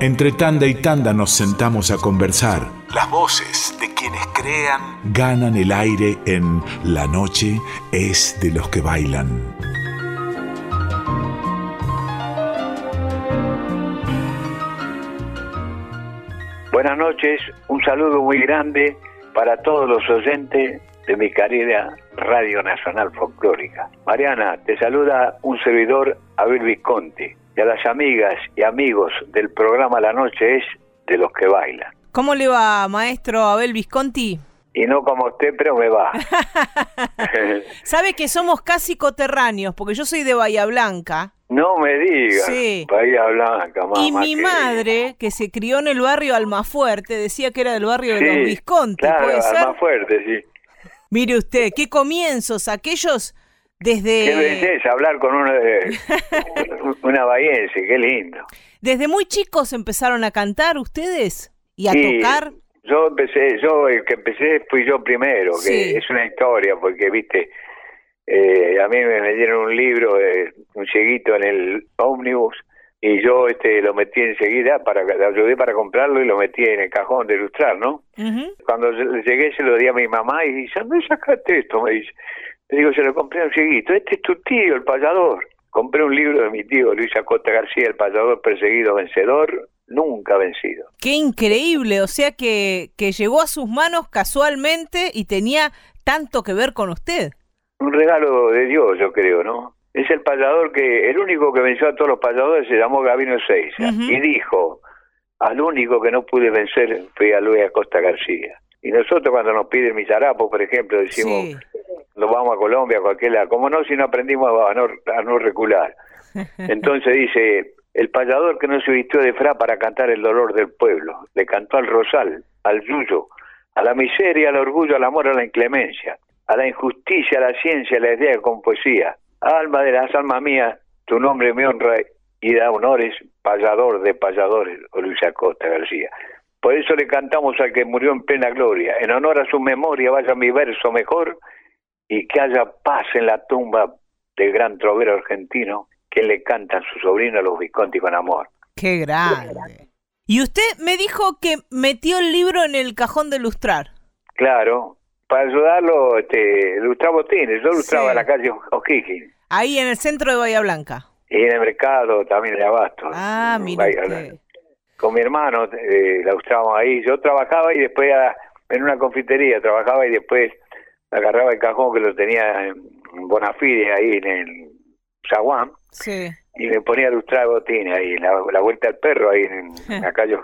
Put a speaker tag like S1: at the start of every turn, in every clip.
S1: Entre tanda y tanda nos sentamos a conversar. Las voces de quienes crean ganan el aire en La noche es de los que bailan.
S2: Buenas noches, un saludo muy grande para todos los oyentes de mi querida Radio Nacional Folclórica. Mariana, te saluda un servidor Abel Visconti y a las amigas y amigos del programa La Noche es de los que bailan.
S3: ¿Cómo le va, maestro Abel Visconti?
S2: Y no como usted, pero me va.
S3: Sabe que somos casi coterráneos, porque yo soy de Bahía Blanca.
S2: No me diga.
S3: Sí.
S2: Bahía Blanca, mamá.
S3: Y mi
S2: que-
S3: madre, que se crió en el barrio Almafuerte, decía que era del barrio de los Visconti,
S2: Claro,
S3: ¿puede ser?
S2: más fuerte, sí.
S3: Mire usted, qué comienzos, aquellos
S2: Qué
S3: desde,
S2: belleza hablar con una, una bahiense, qué lindo.
S3: desde muy chicos empezaron a cantar ustedes y a
S2: Sí,
S3: tocar.
S2: Yo empecé, yo el que empecé fui yo primero, que
S3: Sí.
S2: es una historia, porque viste, eh, a mí me, me dieron un libro, eh, un cieguito en el ómnibus, y yo este lo metí enseguida, para lo ayudé para comprarlo y lo metí en el cajón de ilustrar, ¿no?
S3: Ujú.
S2: Cuando llegué se lo di a mi mamá y dice, ¿dónde sacaste esto? Me dice. Le digo, se lo compré a un cieguito, este es tu tío, el payador. Compré un libro de mi tío Luis Acosta García, el payador perseguido vencedor, nunca vencido.
S3: Qué increíble, o sea que, que llegó a sus manos casualmente y tenía tanto que ver con usted.
S2: Un regalo de Dios, yo creo, ¿no? Es el payador que, el único que venció a todos los payadores se llamó Gabino Seiza y dijo, al único que no pude vencer fue a Luis Acosta García. Y nosotros cuando nos piden mis harapos, por ejemplo, decimos,
S3: Sí.
S2: Vamos a Colombia, a cualquier lado. Como no, si no aprendimos a no, a no recular. Entonces dice, el payador que no se vistió de fra para cantar el dolor del pueblo, le cantó al rosal, al yuyo, a la miseria, al orgullo, al amor, a la inclemencia, a la injusticia, a la ciencia, a la idea con poesía. Alma de las almas mías, tu nombre me honra y da honores, payador de payadores, o Luis Acosta García. Por eso le cantamos al que murió en plena gloria. En honor a su memoria vaya mi verso mejor y que haya paz en la tumba del gran trovero argentino que le canta a su sobrino los Visconti con amor.
S3: Qué grande. Y usted me dijo que metió el libro en el cajón de lustrar.
S2: Claro, para ayudarlo, este, ilustraba botines. Yo ilustraba
S3: Sí.
S2: en la calle O'Higgins
S3: Ahí en el centro de Bahía Blanca.
S2: y en el mercado también de Abasto.
S3: Ah, usted.
S2: Con mi hermano eh, la ahí. Yo trabajaba y después ah, en una confitería trabajaba y después agarraba el cajón que lo tenía en Bonafide ahí en el Zaguán
S3: Sí.
S2: y me ponía a ilustrar botines ahí, la, la vuelta al perro ahí en, en la calle.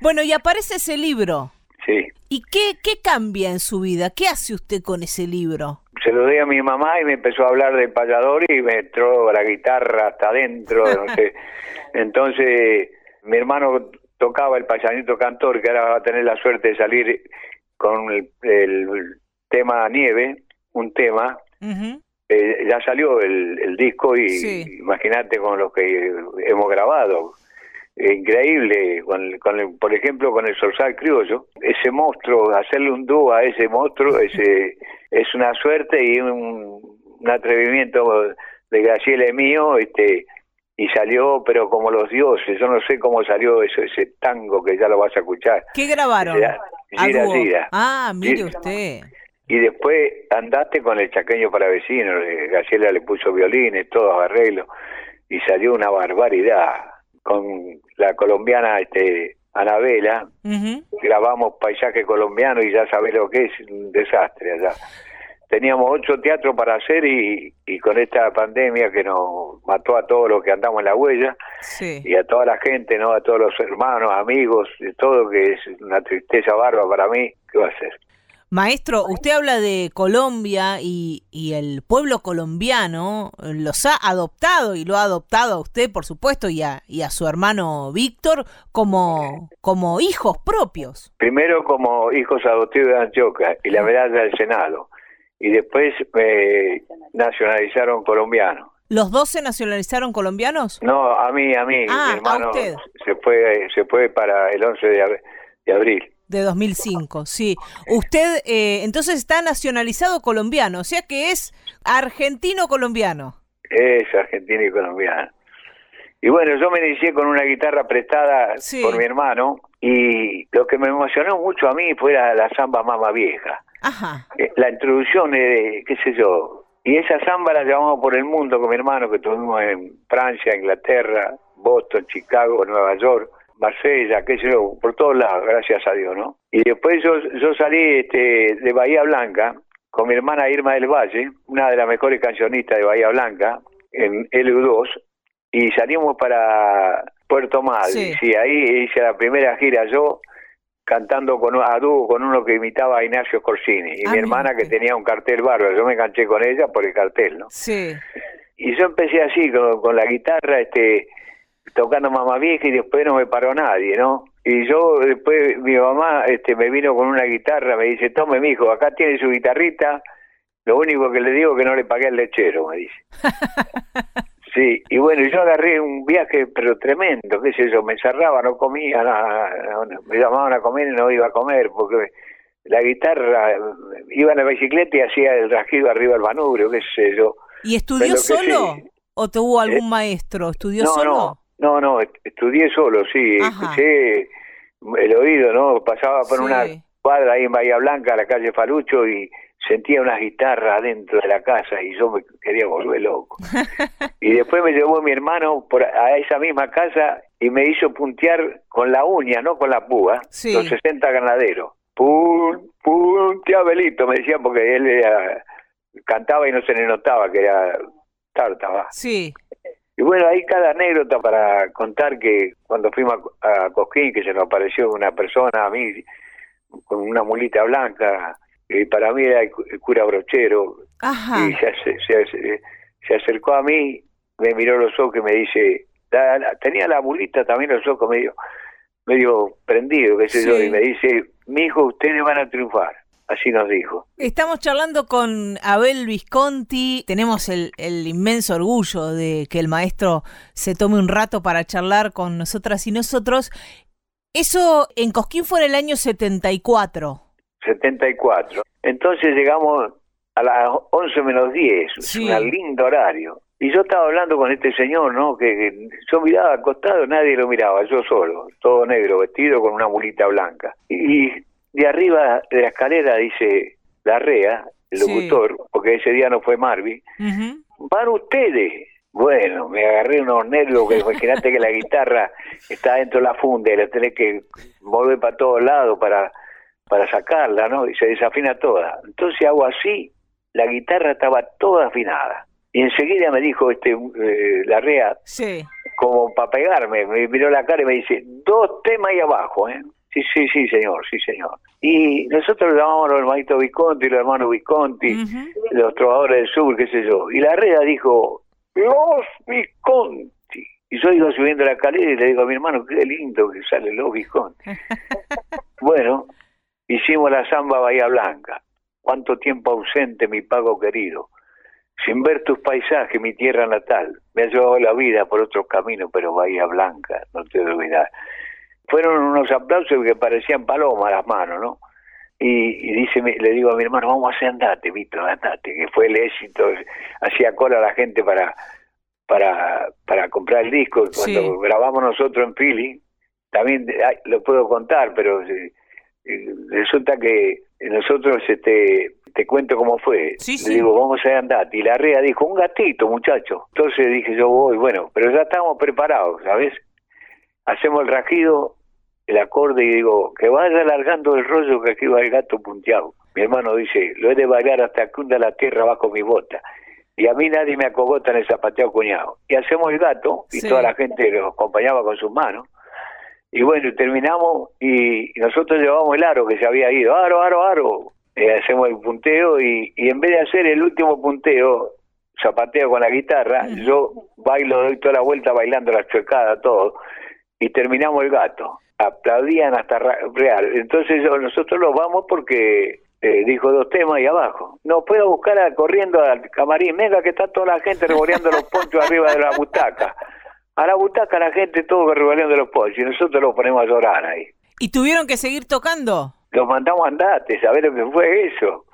S3: Bueno, y aparece ese libro.
S2: Sí.
S3: ¿Y qué, qué cambia en su vida? ¿Qué hace usted con ese libro?
S2: Se lo di a mi mamá y me empezó a hablar del payador y me entró la guitarra hasta adentro, no sé. Entonces, mi hermano tocaba el payanito cantor, que ahora va a tener la suerte de salir con el, el tema Nieve, un tema. Eh, ya salió el, el disco y
S3: Sí.
S2: imagínate con lo que hemos grabado. Eh, Increíble, con, con el- por ejemplo, con el Sorsal Criollo. Ese monstruo, hacerle un dúo a ese monstruo, ese es una suerte y un, un atrevimiento de Graciela mío, este, y salió, pero como los dioses. Yo no sé cómo salió ese, ese tango que ya lo vas a escuchar.
S3: ¿Qué grabaron?
S2: Gira, gira.
S3: Ah, mire usted.
S2: Y después andaste con el chaqueño para vecinos, eh, Graciela le puso violines, todos arreglos, y salió una barbaridad. Con la colombiana este, Anabela,
S3: Ujú.
S2: grabamos paisaje colombiano y ya sabés lo que es, un desastre allá. Teníamos ocho teatros para hacer y, y con esta pandemia que nos mató a todos los que andamos en la huella
S3: Sí.
S2: y a toda la gente, no a todos los hermanos, amigos, de todo, que es una tristeza barba para mí, ¿qué va a hacer?
S3: Maestro, usted habla de Colombia y, y el pueblo colombiano eh, los ha adoptado y lo ha adoptado a usted, por supuesto, y a, y a su hermano Víctor como, como hijos propios.
S2: primero como hijos adoptivos de Antioquia y la medalla del Senado y después me nacionalizaron colombiano.
S3: ¿Los dos se nacionalizaron colombianos?
S2: No, a mí, a mí,
S3: Ah,
S2: mi
S3: a
S2: hermano
S3: usted.
S2: se fue se fue para el 11 de, ab- de abril.
S3: De 2005, sí. Usted eh, entonces está nacionalizado colombiano, o sea que es argentino-colombiano.
S2: Es argentino y colombiano. Y bueno, yo me inicié con una guitarra prestada por mi hermano y lo que me emocionó mucho a mí fue la, samba Mama Vieja.
S3: Ajá.
S2: Eh, la introducción, de, qué sé yo. Y esa samba la llevamos por el mundo con mi hermano, que tuvimos en Francia, Inglaterra, Boston, Chicago, Nueva York, Marsella, qué sé yo, por todos lados, gracias a Dios, ¿no? Y después yo, yo salí este, de Bahía Blanca con mi hermana Irma del Valle, una de las mejores cancionistas de Bahía Blanca, en LU2, y salimos para Puerto Madryn. Sí. ahí hice la primera gira yo cantando con a dúo con uno que imitaba a Ignacio Corsini y mi hermana que tenía un cartel bárbaro. Yo me enganché con ella por el cartel, ¿no?
S3: Sí.
S2: Y yo empecé así con, la guitarra, este, tocando mamá vieja y después no me paró nadie, ¿no? Y yo después mi mamá este me vino con una guitarra, me dice, tome mi hijo, acá tiene su guitarrita, lo único que le digo es que no le pagué el lechero, me dice. Sí, y bueno, yo agarré un viaje, pero tremendo, qué sé yo, me cerraba, no comía, me llamaban a comer y no iba a comer, porque la guitarra, iba en la bicicleta y hacía el rasguido arriba del manubrio, qué sé yo.
S3: ¿Y estudió solo? ¿O tuvo algún eh, maestro? ¿Estudió solo?
S2: No, no, no, estudié solo, sí, escuché el oído, ¿no? Pasaba por una cuadra ahí en Bahía Blanca, la calle Falucho, y sentía una guitarra dentro de la casa y yo me quería volver loco. y después me llevó mi hermano por a esa misma casa y me hizo puntear con la uña, no con la púa, los 60 ganaderos. Pum, punteabelito, me decían porque él cantaba y no se le notaba que era tártaba.
S3: Sí.
S2: Y bueno, hay cada anécdota para contar que cuando fuimos a, a Cosquín, que se nos apareció una persona a mí con una mulita blanca, y para mí era el, cura brochero. Y se, se, acercó a mí, me miró los ojos y me dice, tenía la mulita también los ojos medio, medio prendido, qué sé yo, y me dice, mi hijo, ustedes van a triunfar. Así nos dijo.
S3: Estamos charlando con Abel Visconti. Tenemos el, el, inmenso orgullo de que el maestro se tome un rato para charlar con nosotras y nosotros. Eso en Cosquín fue en el año 74.
S2: 74. Entonces llegamos a las 11 menos 10, un lindo horario. Y yo estaba hablando con este señor, ¿no? Que, yo miraba acostado, nadie lo miraba, yo solo, todo negro, vestido con una mulita blanca. Y, de arriba de la escalera dice la REA, el locutor, porque ese día no fue Marvi, van ustedes. Bueno, me agarré unos nervios, que imagínate que la guitarra está dentro de la funda y la tenés que mover para todos lados para para sacarla, ¿no? Y se desafina toda. Entonces hago así, la guitarra estaba toda afinada. Y enseguida me dijo este eh, la rea,
S3: sí.
S2: como para pegarme, me miró la cara y me dice, dos temas ahí abajo, ¿eh? Sí, sí, sí, señor, sí, señor. Y nosotros lo llamamos los hermanitos Visconti, los hermanos Visconti, los trovadores del sur, qué sé yo. Y la rea dijo, los Visconti. Y yo iba subiendo la escalera y le digo a mi hermano, qué lindo que sale los Visconti. bueno, Hicimos la samba Bahía Blanca. Cuánto tiempo ausente, mi pago querido. Sin ver tus paisajes, mi tierra natal. Me ha llevado la vida por otros caminos, pero Bahía Blanca, no te olvidas. Fueron unos aplausos que parecían palomas las manos, ¿no? Y, dice, le digo a mi hermano, vamos a hacer andate, Víctor, andate, que fue el éxito. Hacía cola la gente para, para, para comprar el disco. Cuando grabamos nosotros en Philly, también lo puedo contar, pero resulta que nosotros este te cuento cómo fue. Le digo, vamos a andar. Y la rea dijo, un gatito, muchacho. Entonces dije, yo voy, bueno, pero ya estamos preparados, ¿sabes? Hacemos el rajido, el acorde y digo, que vaya alargando el rollo que aquí va el gato punteado. Mi hermano dice, lo he de bailar hasta que hunda la tierra bajo mi bota. Y a mí nadie me acogota en el zapateado cuñado. Y hacemos el gato, y toda la gente lo acompañaba con sus manos. Y bueno, terminamos y nosotros llevamos el aro que se había ido, aro, aro, aro. Eh, hacemos el punteo y, y en vez de hacer el último punteo, zapateo con la guitarra, yo bailo, doy toda la vuelta bailando la chuecada, todo, y terminamos el gato. Aplaudían hasta real. Entonces nosotros los vamos porque eh, dijo dos temas ahí abajo. No puedo buscar corriendo al camarín, venga que está toda la gente revoleando los ponchos arriba de la butaca a la butaca la gente todo revolviendo los pollos y nosotros los ponemos a llorar ahí.
S3: ¿Y tuvieron que seguir tocando?
S2: Los mandamos a andate, ¿sabés lo que fue eso?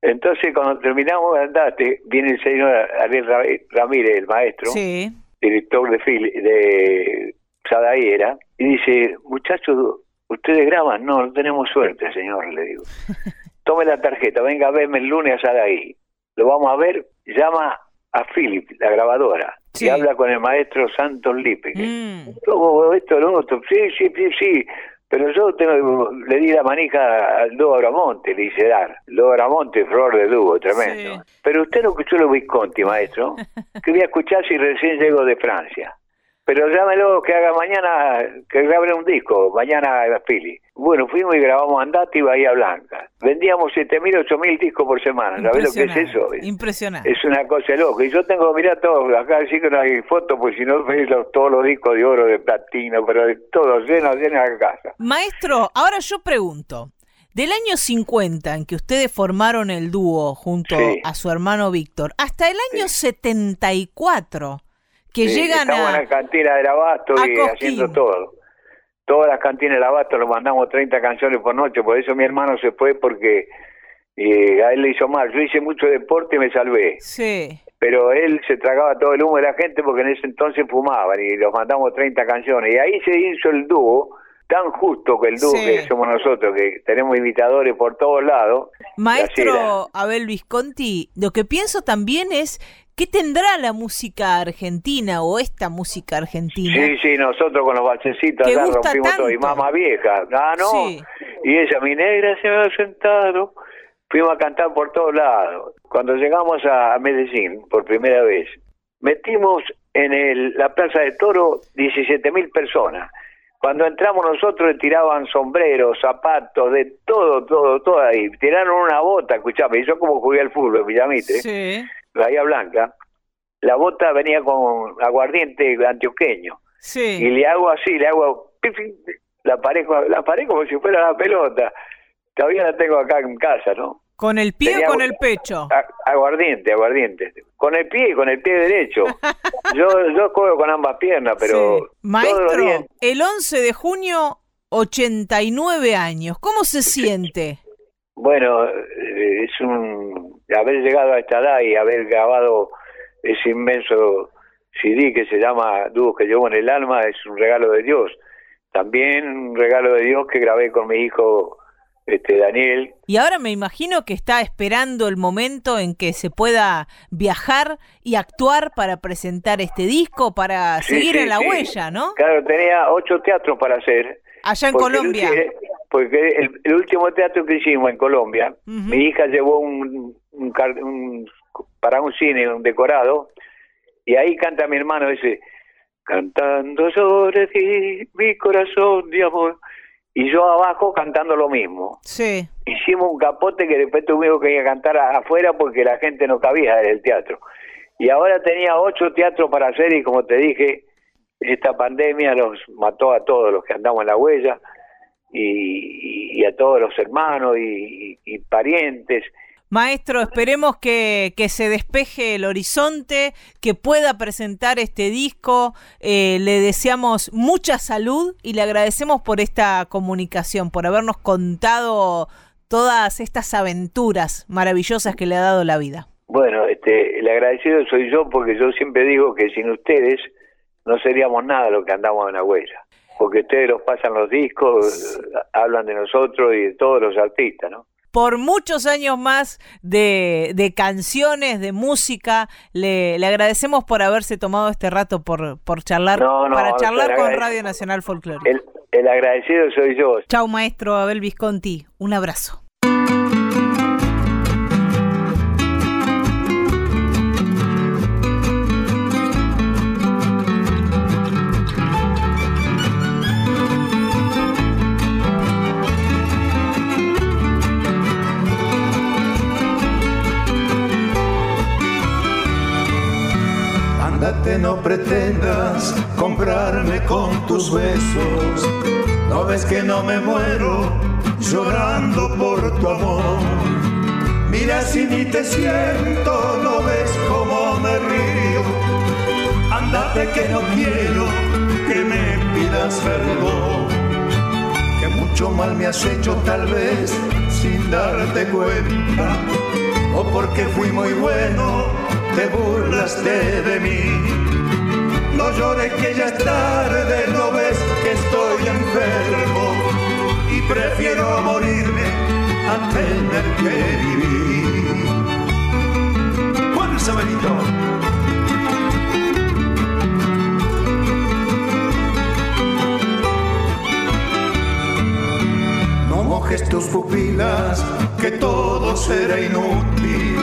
S2: Entonces cuando terminamos de andate, viene el señor Ariel Ramírez, el maestro,
S3: sí.
S2: director de, de Sadaí era, y dice, muchachos, ¿ustedes graban? No, no tenemos suerte, señor, le digo. Tome la tarjeta, venga a verme el lunes a Sadaí. Lo vamos a ver, llama a Philip, la grabadora, y habla con el maestro Santos Lipe. Mm. esto, lo otro? Sí, sí, sí, sí. Pero yo tengo, le di la manija al dúo Abramonte, le hice dar. Dúo Abramonte, flor de dúo, tremendo. Pero usted no escuchó los Visconti, maestro. Quería escuchar si recién llego de Francia. Pero llámelo que haga mañana, que grabe un disco, mañana a Pili. Bueno, fuimos y grabamos Andate y Bahía Blanca. Vendíamos 7.000, 8.000 discos por semana. ¿Sabes lo que es eso?
S3: Impresionante.
S2: Es una cosa loca. Y yo tengo, mirá todo, acá sí que no hay fotos, pues si no veis todos los discos de oro, de platino, pero de todo, lleno, lleno la casa.
S3: Maestro, ahora yo pregunto. Del año 50 en que ustedes formaron el dúo junto a su hermano Víctor, hasta el año 74 que llegan
S2: a... en la cantina del Abasto y haciendo todo. Todas las cantinas del Abasto lo mandamos 30 canciones por noche, por eso mi hermano se fue porque eh, a él le hizo mal. Yo hice mucho deporte y me salvé.
S3: Sí.
S2: Pero él se tragaba todo el humo de la gente porque en ese entonces fumaban y los mandamos 30 canciones. Y ahí se hizo el dúo tan justo que el dúo que somos nosotros, que tenemos imitadores por todos lados.
S3: Maestro Abel Visconti, lo que pienso también es ¿Qué tendrá la música argentina o esta música argentina?
S2: Sí, sí, nosotros con los balsecitos acá rompimos todo. Y mamá vieja, ah, no. Y ella, mi negra, se me ha sentado. Fuimos a cantar por todos lados. Cuando llegamos a Medellín por primera vez, metimos en el, la Plaza de Toro 17 mil personas. Cuando entramos nosotros tiraban sombreros, zapatos, de todo, todo, todo ahí. Tiraron una bota, escuchame, y yo como jugué al fútbol, Villamite. Sí Bahía Blanca, la bota venía con aguardiente antioqueño.
S3: Sí.
S2: Y le hago así, le hago, la parejo, la parejo como si fuera la pelota. Todavía la tengo acá en casa, ¿no?
S3: ¿Con el pie o con el pecho?
S2: Aguardiente, aguardiente. Con el pie, con el pie derecho. yo yo juego con ambas piernas, pero...
S3: Maestro, el 11 de junio, 89 años. ¿Cómo se siente?
S2: Bueno, eh, es un haber llegado a esta edad y haber grabado ese inmenso CD que se llama Dúo que llevo en el alma es un regalo de Dios. También un regalo de Dios que grabé con mi hijo este Daniel.
S3: Y ahora me imagino que está esperando el momento en que se pueda viajar y actuar para presentar este disco, para seguir en la huella, ¿no?
S2: Claro, tenía ocho teatros para hacer.
S3: Allá en Colombia
S2: porque el, último teatro que hicimos en Colombia, mi hija llevó un, un, para un cine, un decorado, y ahí canta mi hermano ese, cantando sobre ti, mi corazón de amor, y yo abajo cantando lo mismo.
S3: Sí.
S2: Hicimos un capote que después tuvimos que ir a cantar afuera porque la gente no cabía en el teatro. Y ahora tenía ocho teatros para hacer y como te dije, esta pandemia los mató a todos los que andamos en la huella y, a todos los hermanos y, parientes.
S3: Maestro, esperemos que, se despeje el horizonte, que pueda presentar este disco. Eh, le deseamos mucha salud y le agradecemos por esta comunicación, por habernos contado todas estas aventuras maravillosas que le ha dado la vida.
S2: Bueno, este, el agradecido soy yo porque yo siempre digo que sin ustedes no seríamos nada lo que andamos en la huella porque ustedes los pasan los discos, hablan de nosotros y de todos los artistas, ¿no?
S3: Por muchos años más de, de canciones, de música, le, le, agradecemos por haberse tomado este rato por, por charlar, para charlar con Radio Nacional Folclórica.
S2: El, el agradecido soy yo.
S3: Chau, maestro Abel Visconti. Un abrazo.
S4: No pretendas comprarme con tus besos. No ves que no me muero llorando por tu amor. Mira si ni te siento, no ves cómo me río. Andate que no quiero que me pidas perdón. Que mucho mal me has hecho tal vez sin darte cuenta. O porque fui muy bueno, te burlaste de mí No llores que ya es tarde, no ves que estoy enfermo y prefiero morirme a tener que vivir. Juan. No mojes tus pupilas, que todo será inútil.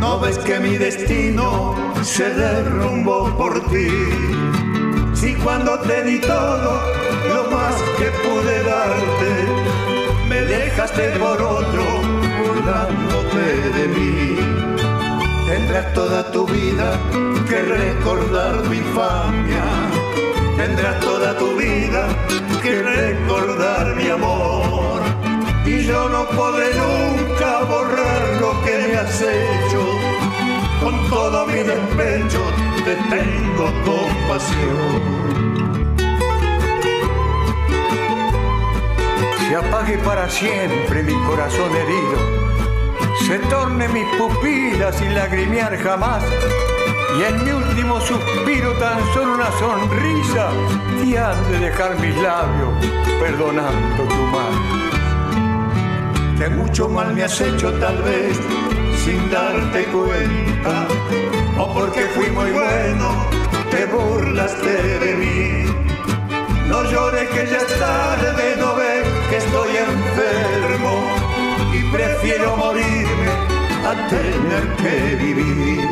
S4: No ves que mi destino se derrumbó por ti. Si cuando te di todo, lo más que pude darte, me dejaste por otro, burlándote de mí. Tendrás toda tu vida que recordar mi infamia. Tendrás toda tu vida que recordar mi amor. Y yo no podré nunca borrar lo que me has hecho. Con todo mi despecho te tengo compasión.
S5: se apague para siempre mi corazón herido, se torne mis pupilas sin lagrimear jamás, y en mi último suspiro tan solo una sonrisa te han de dejar mis labios perdonando tu mal.
S4: Que mucho mal me has hecho tal vez sin darte cuenta, o porque fui muy bueno, te burlaste de mí. No llores que ya es tarde, no ves que estoy enfermo y prefiero morirme a tener que vivir.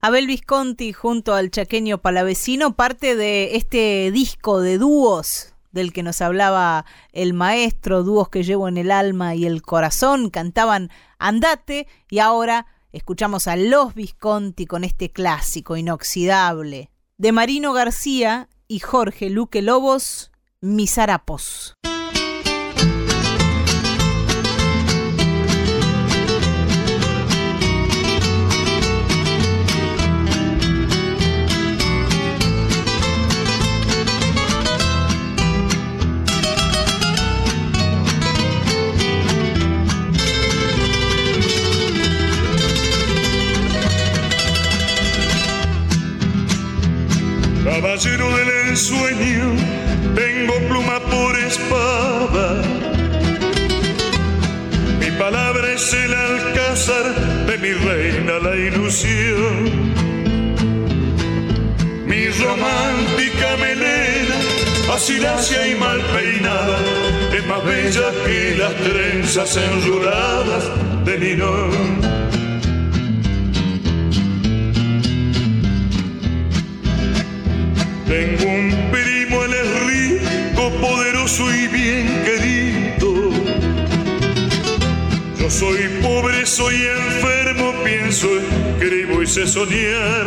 S3: Abel Visconti junto al chaqueño palavecino parte de este disco de dúos del que nos hablaba el maestro, dúos que llevo en el alma y el corazón, cantaban Andate y ahora escuchamos a Los Visconti con este clásico inoxidable de Marino García y Jorge Luque Lobos, Mis harapos.
S6: Caballero del ensueño, tengo pluma por espada. Mi palabra es el alcázar de mi reina la ilusión. Mi romántica melena, así lacia y mal peinada, es más bella que las trenzas enruladas de Ninón. Tengo un primo, él es rico, poderoso y bien querido. Yo soy pobre, soy enfermo, pienso, escribo y sé soñar.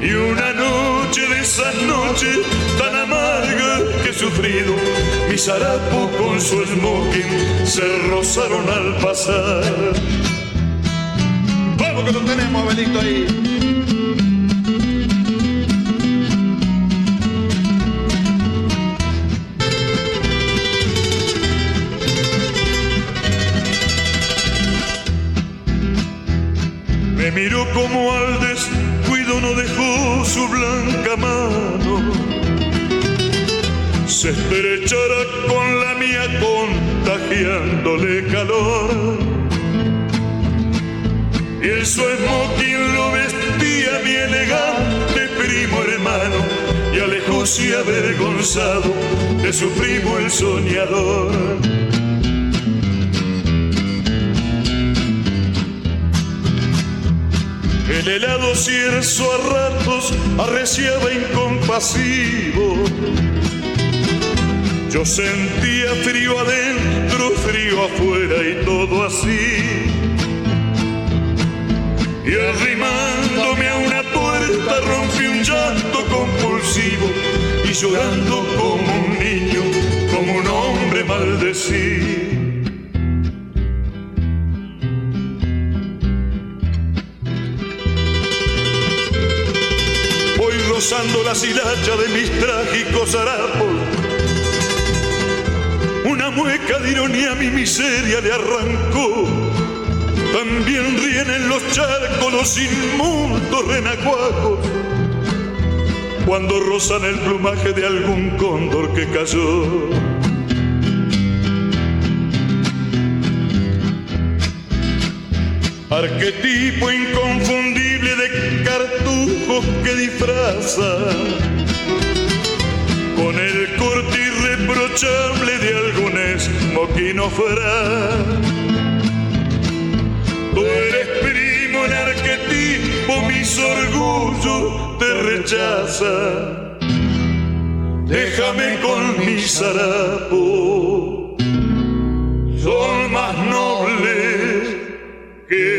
S6: Y una noche de esas noches tan amargas que he sufrido, mis harapos con su smoking se rozaron al pasar.
S7: Vamos que lo tenemos, Abelito, ahí.
S6: Como al descuido no dejó su blanca mano. Se estrechara con la mía contagiándole calor. Y el su quien lo vestía mi elegante primo hermano y alejóse avergonzado de su primo el soñador. El helado cierzo a ratos arreciaba incompasivo. Yo sentía frío adentro, frío afuera y todo así. Y arrimándome a una puerta rompí un llanto compulsivo y llorando como un niño, como un hombre maldecido. La silacha de mis trágicos harapos. Una mueca de ironía mi miseria le arrancó. También ríen en los charcos los inmundos renacuajos cuando rozan el plumaje de algún cóndor que cayó. Arquetipo inconfundible cartujos que disfrazan con el corte irreprochable de algún esmoquino Tú eres primo, el arquetipo, mis orgullos te rechaza. Déjame con mi harapo, son más nobles que